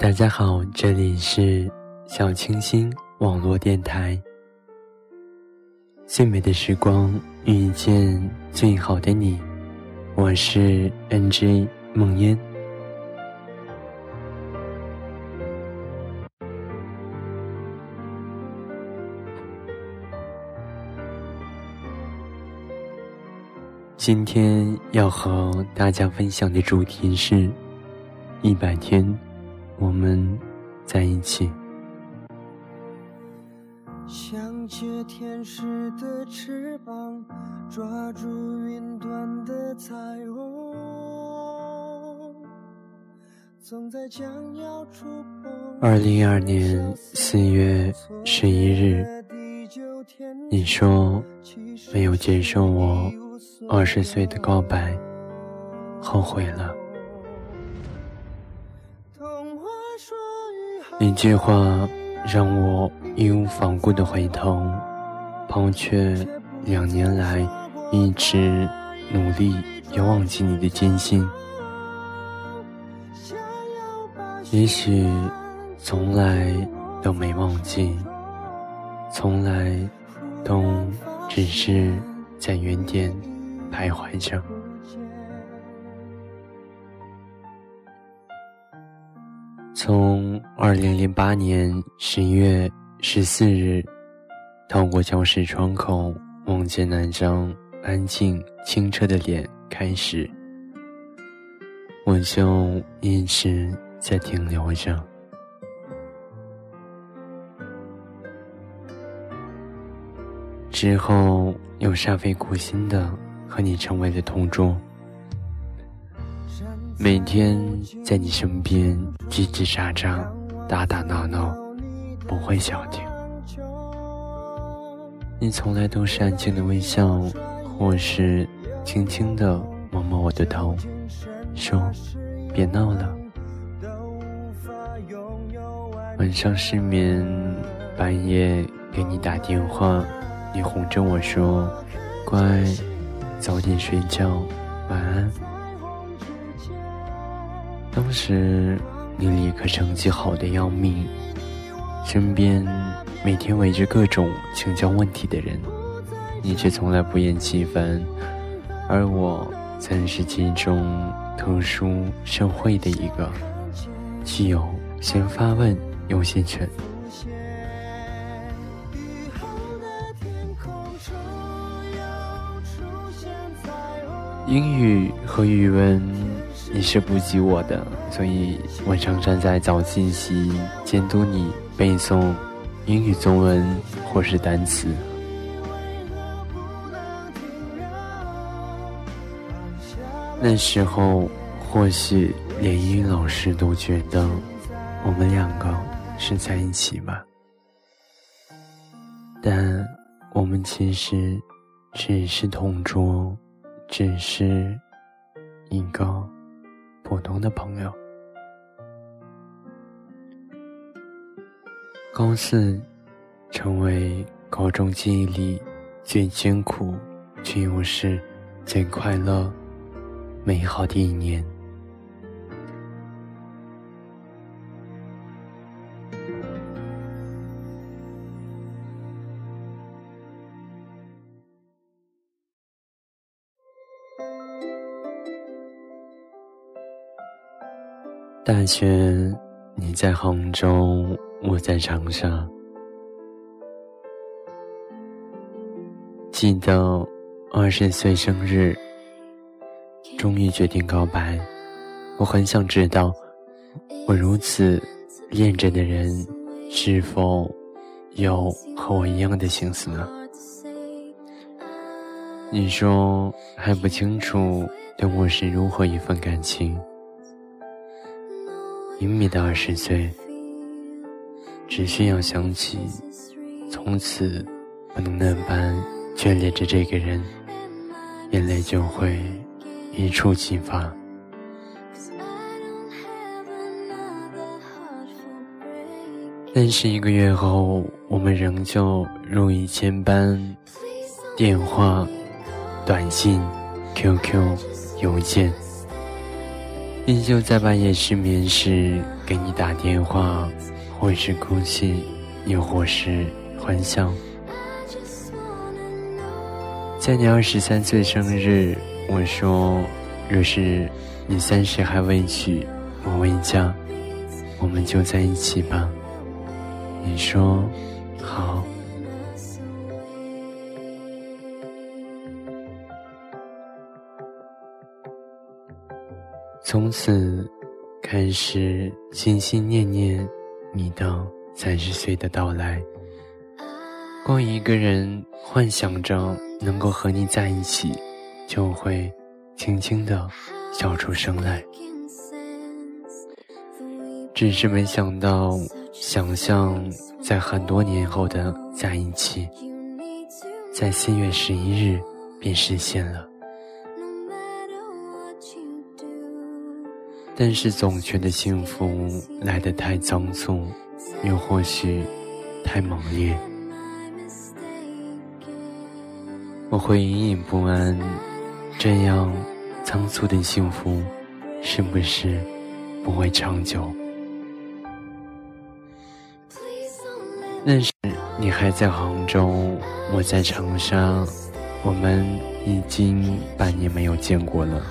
大家好，这里是小清新网络电台。最美的时光遇见最好的你，我是 NJ 梦烟。今天要和大家分享的主题是：一百天，我们在一起。想借天使的翅膀，抓住云端的彩虹，总在将要触碰。二零一二年四月十一日，你说没有接受我二十岁的告白，后悔了。一句话让我义无反顾的回头，抛却两年来一直努力要忘记你的艰辛。也许从来都没忘记，从来都只是在原点徘徊着。从二零零八年十一月十四日，透过教室窗口望见那张安静清澈的脸开始，我就一直在停留着。之后又煞费苦心的和你成为了同桌。每天在你身边叽叽喳喳、打打闹闹，不会消停。你从来都是安静的微笑，或是轻轻的摸摸我的头，说：“别闹了。”晚上失眠，半夜给你打电话，你哄着我说：“乖，早点睡觉，晚安。”当时你理科成绩好的要命，身边每天围着各种请教问题的人，你却从来不厌其烦。而我曾是其中特殊社会的一个，既有先发问又先权。英语和语文。你是不及我的，所以我常站在早自习监督你背诵英语、中文或是单词。那时候，或许连英语老师都觉得我们两个是在一起吧，但我们其实只是同桌，只是一个。普通的朋友。高四，成为高中记忆里最艰苦，却又是最快乐、美好的一年。大学，你在杭州，我在长沙。记得二十岁生日，终于决定告白。我很想知道，我如此恋着的人，是否有和我一样的心思呢？你说还不清楚，对我是如何一份感情。隐秘的二十岁，只需要想起，从此不能那般眷恋着这个人，眼泪就会一触即发。但是一个月后，我们仍旧如以前般，电话、短信、QQ、邮件。依旧在半夜失眠时给你打电话，或是哭泣，又或是欢笑。在你二十三岁生日，我说：若是你三十还未娶，我未嫁，我们就在一起吧。你说好。从此，开始心心念念你的三十岁的到来。光一个人幻想着能够和你在一起，就会轻轻的笑出声来。只是没想到，想象在很多年后的在一起，在四月十一日便实现了。但是总觉得幸福来得太仓促，又或许太猛烈。我会隐隐不安，这样仓促的幸福，是不是不会长久？那时你还在杭州，我在长沙，我们已经半年没有见过了。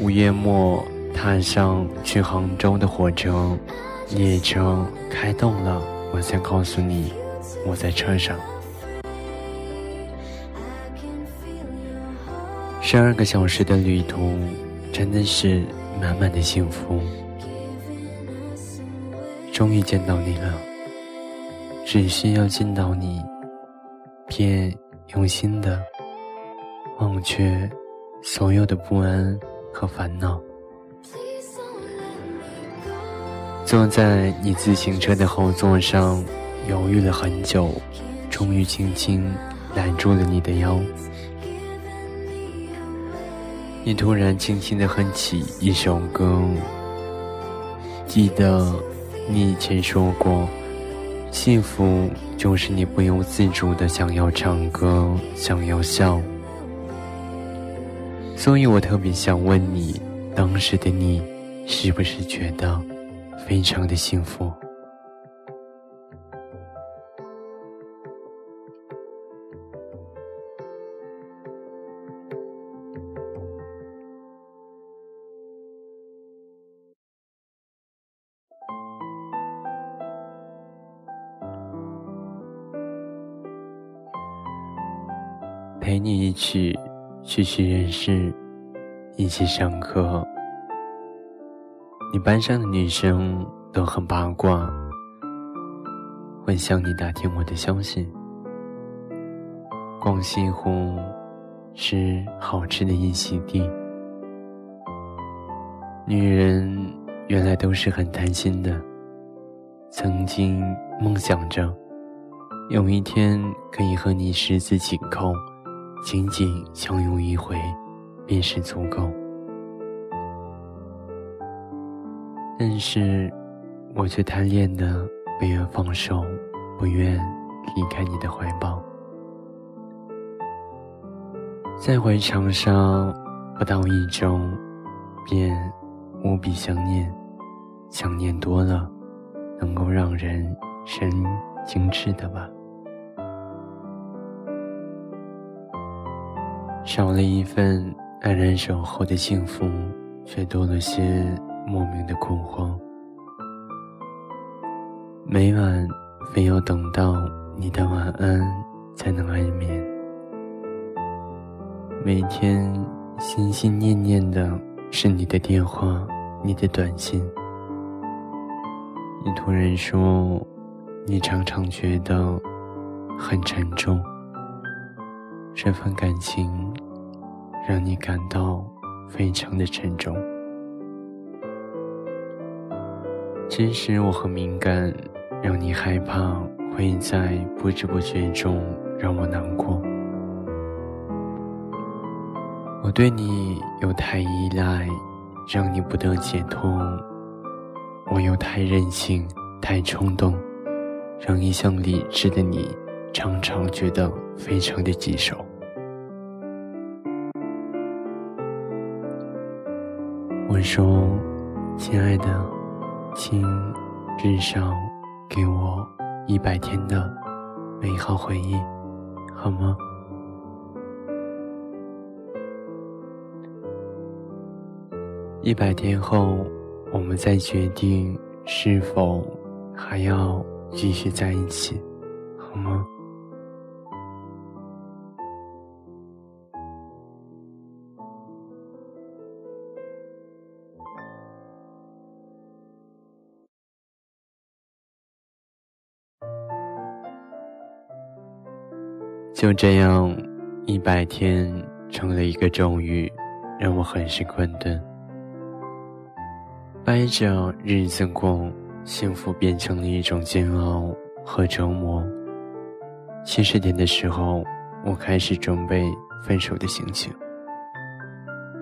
五月末，踏上去杭州的火车，列车开动了，我才告诉你，我在车上。十二个小时的旅途，真的是满满的幸福。终于见到你了，只需要见到你，便用心的忘却所有的不安。和烦恼，坐在你自行车的后座上，犹豫了很久，终于轻轻揽住了你的腰。你突然轻轻地哼起一首歌，记得你以前说过，幸福就是你不由自主的想要唱歌，想要笑。所以我特别想问你，当时的你，是不是觉得非常的幸福？陪你一起。去去认识，一起上课。你班上的女生都很八卦，会向你打听我的消息。逛西湖，吃好吃的一席地。女人原来都是很贪心的，曾经梦想着有一天可以和你十指紧扣。仅仅相拥一回，便是足够。但是，我却贪恋的不愿放手，不愿离开你的怀抱。再回长沙不到一周，便无比想念，想念多了，能够让人神经质的吧。少了一份安然守候的幸福，却多了些莫名的恐慌。每晚非要等到你的晚安才能安眠，每天心心念念的是你的电话、你的短信。你突然说，你常常觉得很沉重。这份感情让你感到非常的沉重。其实我很敏感，让你害怕会在不知不觉中让我难过。我对你有太依赖，让你不得解脱；我又太任性、太冲动，让一向理智的你常常觉得非常的棘手。我说：“亲爱的，请至少给我一百天的美好回忆，好吗？”一百天后，我们再决定是否还要继续在一起，好吗？就这样，一百天成了一个咒语，让我很是困顿。挨着日子过，幸福变成了一种煎熬和折磨。七十天的时候，我开始准备分手的心情。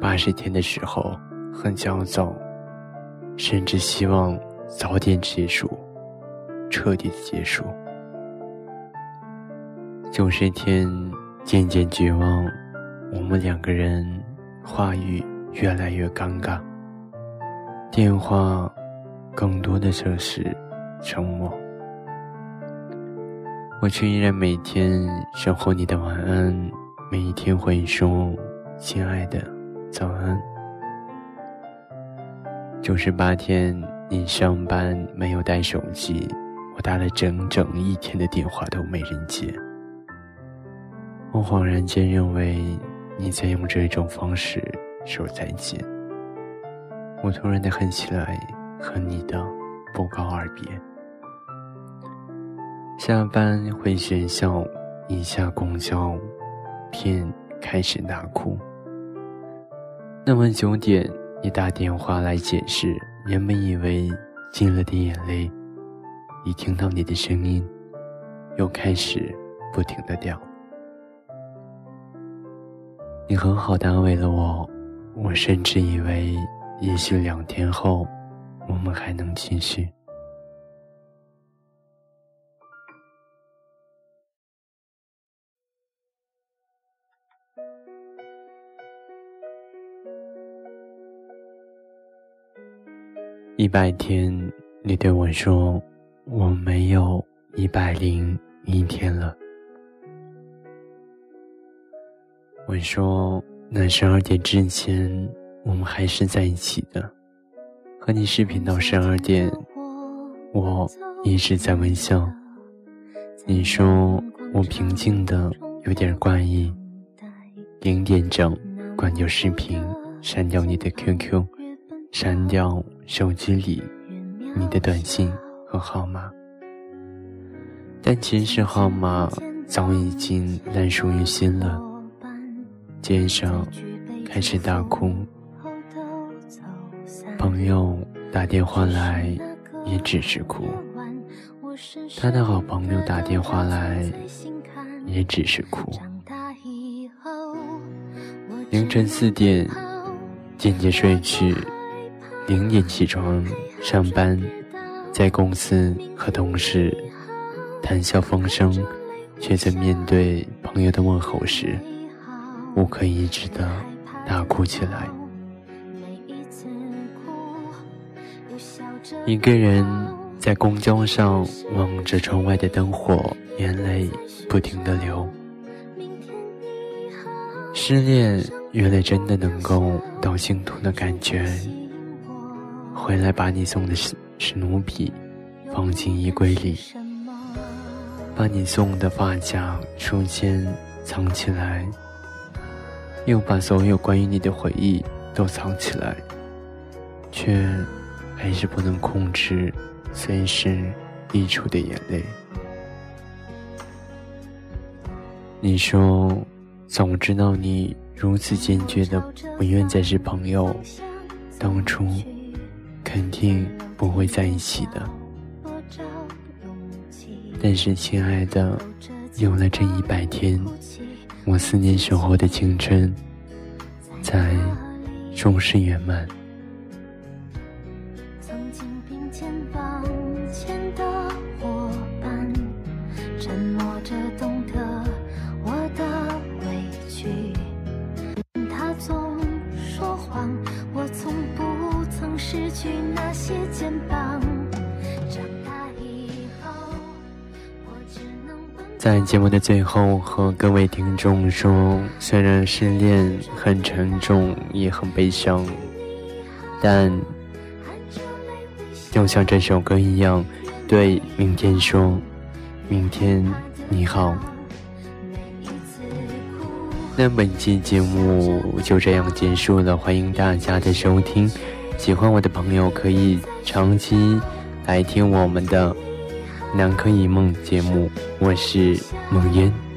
八十天的时候，很焦躁，甚至希望早点结束，彻底的结束。九十天，渐渐绝望，我们两个人话语越来越尴尬。电话，更多的就是沉默。我却依然每天守候你的晚安，每一天回说“亲爱的，早安”。九十八天，你上班没有带手机，我打了整整一天的电话都没人接。我恍然间认为你在用这种方式说再见。我突然的恨起来和你的不告而别。下班回学校，一下公交，便开始大哭。那晚九点，你打电话来解释，原本以为进了的眼泪，一听到你的声音，又开始不停的掉。你很好的安慰了我，我甚至以为。也许两天后，我们还能继续。一百天，你对我说：“我没有一百零一天了。”我说：“那十二点之前。”我们还是在一起的，和你视频到十二点，我一直在微笑。你说我平静的有点怪异，零点整关掉视频，删掉你的 QQ，删掉手机里你的短信和号码，但其实号码早已经烂熟于心了。接着开始大哭。朋友打电话来，也只是哭；他的好朋友打电话来，也只是哭。凌晨四点渐渐睡去，零点起床上班，在公司和同事谈笑风生，却在面对朋友的问候时，无可抑制的大哭起来。一个人在公交上望着窗外的灯火，眼泪不停的流。失恋原来真的能够到心痛的感觉。回来把你送的史史努比放进衣柜里，把你送的发夹、书签藏起来，又把所有关于你的回忆都藏起来，却。还是不能控制随时溢出的眼泪。你说，早知道你如此坚决的不愿再是朋友，当初肯定不会在一起的。但是，亲爱的，有了这一百天，我思念守候的青春，才终是圆满。曾经并肩吧在节目的最后，和各位听众说，虽然失恋很沉重，也很悲伤，但就像这首歌一样，对明天说：“明天你好。”那本期节目就这样结束了，欢迎大家的收听。喜欢我的朋友可以长期来听我们的。南柯一梦节目，我是梦烟。